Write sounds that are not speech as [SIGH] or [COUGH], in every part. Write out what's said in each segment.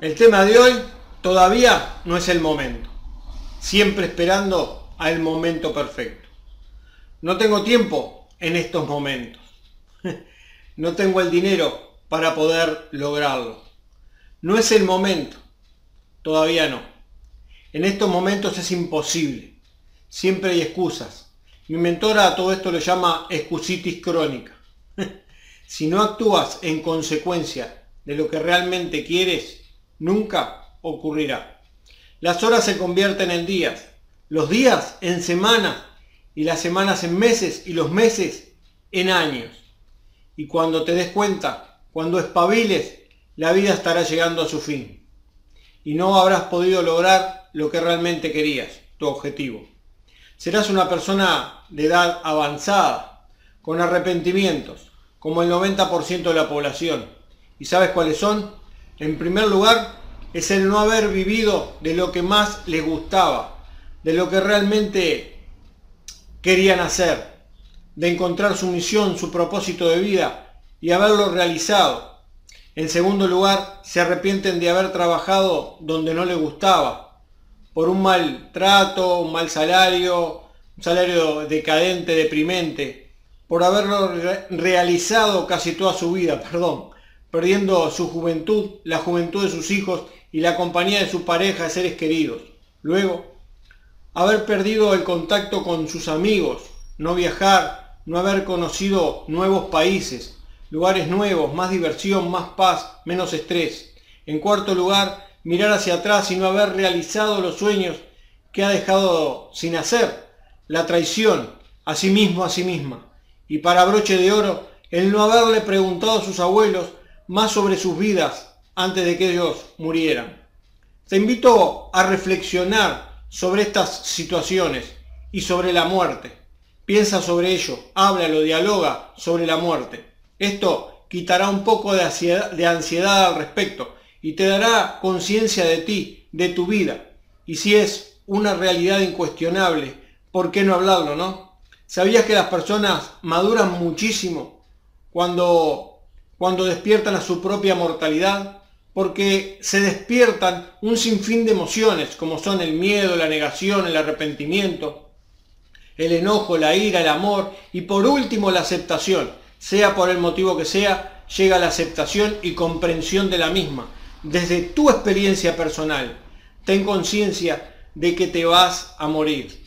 El tema de hoy todavía no es el momento. Siempre esperando al momento perfecto. No tengo tiempo en estos momentos. [LAUGHS] No tengo el dinero para poder lograrlo. No es el momento. Todavía no. En estos momentos es imposible. Siempre hay excusas. Mi mentora a todo esto lo llama excusitis crónica. [LAUGHS] si no actúas en consecuencia de lo que realmente quieres, nunca ocurrirá. Las horas se convierten en días, los días en semanas y las semanas en meses y los meses en años. Y cuando te des cuenta, cuando espabiles, la vida estará llegando a su fin. Y no habrás podido lograr lo que realmente querías, tu objetivo. Serás una persona de edad avanzada, con arrepentimientos, como el 90% de la población. ¿Y sabes cuáles son? En primer lugar, es el no haber vivido de lo que más les gustaba, de lo que realmente querían hacer, de encontrar su misión, su propósito de vida y haberlo realizado. En segundo lugar, se arrepienten de haber trabajado donde no les gustaba, por un mal trato, un mal salario, un salario decadente, deprimente, por haberlo realizado casi toda su vida, [LAUGHS] perdón, perdiendo su juventud, la juventud de sus hijos y la compañía de su pareja, seres queridos. Luego, haber perdido el contacto con sus amigos, no viajar, no haber conocido nuevos países, lugares nuevos, más diversión, más paz, menos estrés. En cuarto lugar, mirar hacia atrás y no haber realizado los sueños que ha dejado sin hacer, la traición, a sí mismo, a sí misma. Y para broche de oro, el no haberle preguntado a sus abuelos más sobre sus vidas, antes de que ellos murieran. Te invito a reflexionar sobre estas situaciones y sobre la muerte. Piensa sobre ello, háblalo, dialoga sobre la muerte. Esto quitará un poco de ansiedad, de ansiedad al respecto y te dará conciencia de ti, de tu vida. Y si es una realidad incuestionable, ¿por qué no hablarlo, no? ¿Sabías que las personas maduran muchísimo cuando, cuando despiertan a su propia mortalidad? porque se despiertan un sinfín de emociones, como son el miedo, la negación, el arrepentimiento, el enojo, la ira, el amor y por último la aceptación. Sea por el motivo que sea, llega la aceptación y comprensión de la misma. Desde tu experiencia personal, ten conciencia de que te vas a morir.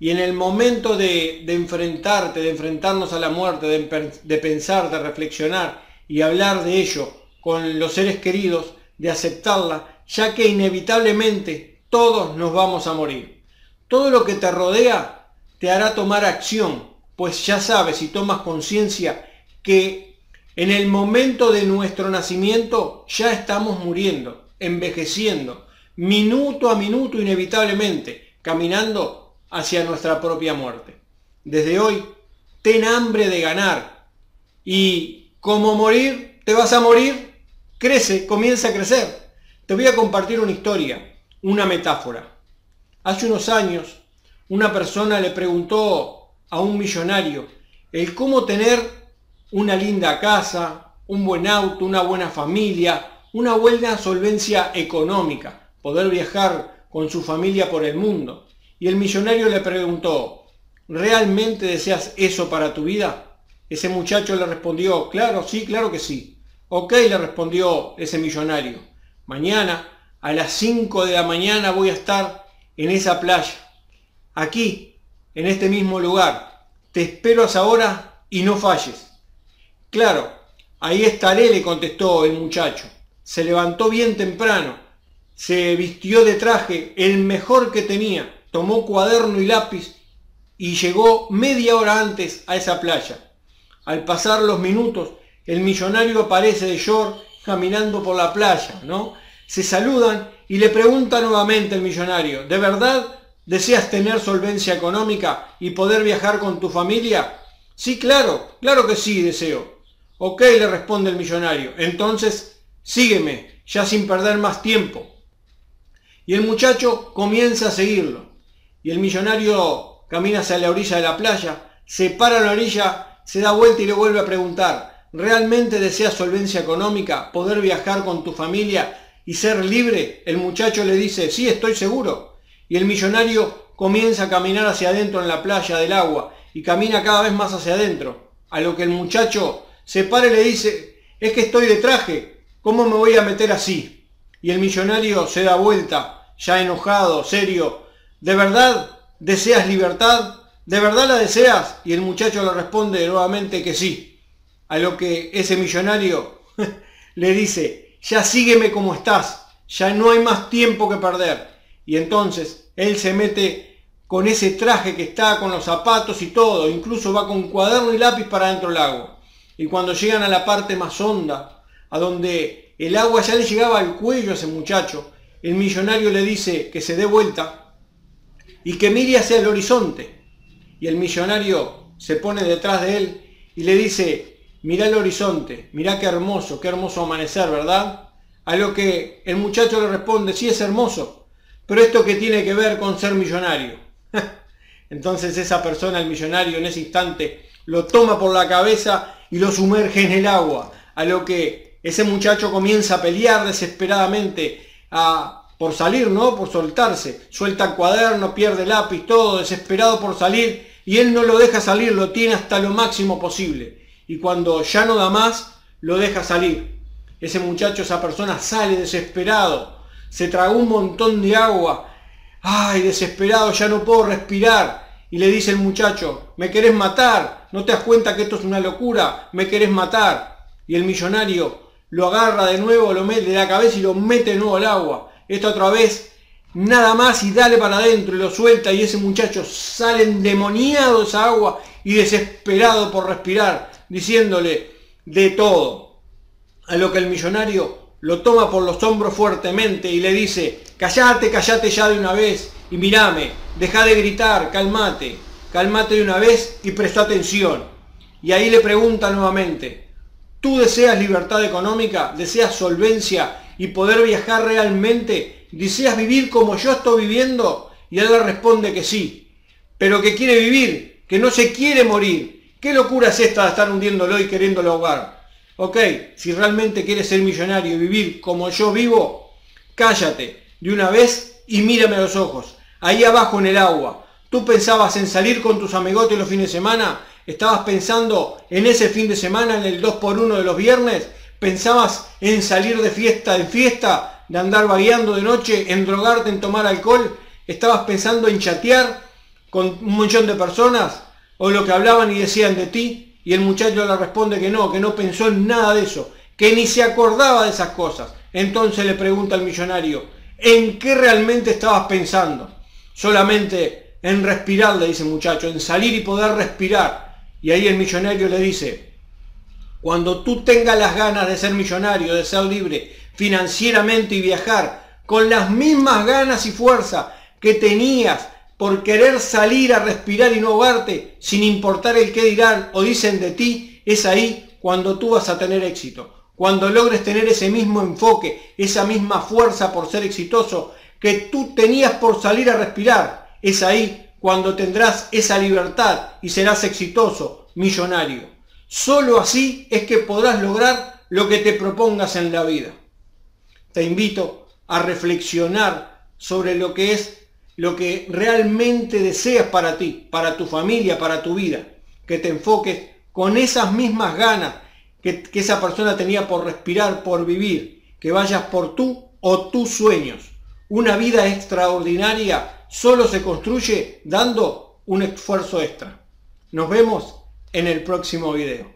Y en el momento de, enfrentarte, de enfrentarnos a la muerte, de, pensar, de reflexionar y hablar de ello con los seres queridos, de aceptarla, ya que inevitablemente todos nos vamos a morir. Todo lo que te rodea te hará tomar acción, pues ya sabes y tomas conciencia que en el momento de nuestro nacimiento ya estamos muriendo, envejeciendo, minuto a minuto inevitablemente, caminando hacia nuestra propia muerte. Desde hoy, ten hambre de ganar y como morir, te vas a morir crece, comienza a crecer. Te voy a compartir una historia, una metáfora. Hace unos años, una persona le preguntó a un millonario el cómo tener una linda casa, un buen auto, una buena familia, una buena solvencia económica, poder viajar con su familia por el mundo. Y el millonario le preguntó, ¿realmente deseas eso para tu vida? Ese muchacho le respondió, claro, sí, claro que sí. Ok, le respondió ese millonario. Mañana a las 5 de la mañana voy a estar en esa playa. Aquí, en este mismo lugar. Te espero a esa hora y no falles. Claro, ahí estaré, le contestó el muchacho. Se levantó bien temprano, se vistió de traje, el mejor que tenía, tomó cuaderno y lápiz y llegó media hora antes a esa playa. Al pasar los minutos, el millonario aparece de short caminando por la playa, ¿no? Se saludan y le pregunta nuevamente el millonario, ¿de verdad deseas tener solvencia económica y poder viajar con tu familia? Sí, claro, claro que sí, deseo. Ok, le responde el millonario, entonces sígueme, ya sin perder más tiempo. Y el muchacho comienza a seguirlo. Y el millonario camina hacia la orilla de la playa, se para en la orilla, se da vuelta y le vuelve a preguntar, ¿Realmente deseas solvencia económica, poder viajar con tu familia y ser libre, el muchacho le dice, sí, estoy seguro. Y el millonario comienza a caminar hacia adentro en la playa del agua y camina cada vez más hacia adentro. A lo que el muchacho se para y le dice, es que estoy de traje, ¿cómo me voy a meter así? Y el millonario se da vuelta, ya enojado, serio, ¿de verdad deseas libertad? ¿De verdad la deseas? Y el muchacho le responde nuevamente que sí. A lo que ese millonario [LAUGHS] le dice, ya sígueme como estás, ya no hay más tiempo que perder. Y entonces él se mete con ese traje que está, con los zapatos y todo, incluso va con cuaderno y lápiz para dentro del agua. Y cuando llegan a la parte más honda, a donde el agua ya le llegaba al cuello a ese muchacho, el millonario le dice que se dé vuelta y que mire hacia el horizonte. Y el millonario se pone detrás de él y le dice, mira el horizonte, mira qué hermoso, qué hermoso amanecer, ¿verdad? A lo que el muchacho le responde, sí es hermoso, pero esto que tiene que ver con ser millonario. [LAUGHS] Entonces esa persona, el millonario, en ese instante lo toma por la cabeza y lo sumerge en el agua, a lo que ese muchacho comienza a pelear desesperadamente a, por salir, ¿no? Por soltarse. Suelta el cuaderno, pierde el lápiz, todo desesperado por salir y él no lo deja salir, lo tiene hasta lo máximo posible. Y cuando ya no da más, lo deja salir. Ese muchacho, esa persona sale desesperado, se tragó un montón de agua, ay, desesperado, ya no puedo respirar. Y le dice el muchacho, me querés matar, no te das cuenta que esto es una locura, me querés matar. Y el millonario lo agarra de nuevo, lo mete de la cabeza y lo mete de nuevo al agua. Esta otra vez, nada más y dale para adentro y lo suelta y ese muchacho sale endemoniado de esa agua y desesperado por respirar, diciéndole de todo. A lo que el millonario lo toma por los hombros fuertemente y le dice, callate, callate ya de una vez y mirame, deja de gritar, calmate, calmate de una vez y presta atención. Y ahí le pregunta nuevamente, ¿tú deseas libertad económica? ¿Deseas solvencia y poder viajar realmente? ¿Deseas vivir como yo estoy viviendo? Y le responde que sí, pero que quiere vivir, que no se quiere morir. ¿Qué locura es esta de estar hundiéndolo y queriéndolo ahogar? Ok, si realmente quieres ser millonario y vivir como yo vivo, cállate de una vez y mírame a los ojos. Ahí abajo en el agua. ¿Tú pensabas en salir con tus amigotes los fines de semana? ¿Estabas pensando en ese fin de semana, en el 2x1 de los viernes? ¿Pensabas en salir de fiesta en fiesta, de andar vagueando de noche, en drogarte, en tomar alcohol? ¿Estabas pensando en chatear con un millón de personas? ¿O lo que hablaban y decían de ti? Y el muchacho le responde que no, que no pensó en nada de eso, que ni se acordaba de esas cosas. Entonces le pregunta al millonario, ¿en qué realmente estabas pensando? Solamente en respirar, le dice el muchacho, en salir y poder respirar. Y ahí el millonario le dice, cuando tú tengas las ganas de ser millonario, de ser libre financieramente y viajar, con las mismas ganas y fuerza que tenías por querer salir a respirar y no ahogarte, sin importar el qué dirán o dicen de ti, es ahí cuando tú vas a tener éxito. Cuando logres tener ese mismo enfoque, esa misma fuerza por ser exitoso que tú tenías por salir a respirar, es ahí cuando tendrás esa libertad y serás exitoso, millonario. Solo así es que podrás lograr lo que te propongas en la vida. Te invito a reflexionar sobre lo que es lo que realmente deseas para ti, para tu familia, para tu vida. Que te enfoques con esas mismas ganas que, esa persona tenía por respirar, por vivir. Que vayas por tú o tus sueños. Una vida extraordinaria solo se construye dando un esfuerzo extra. Nos vemos en el próximo video.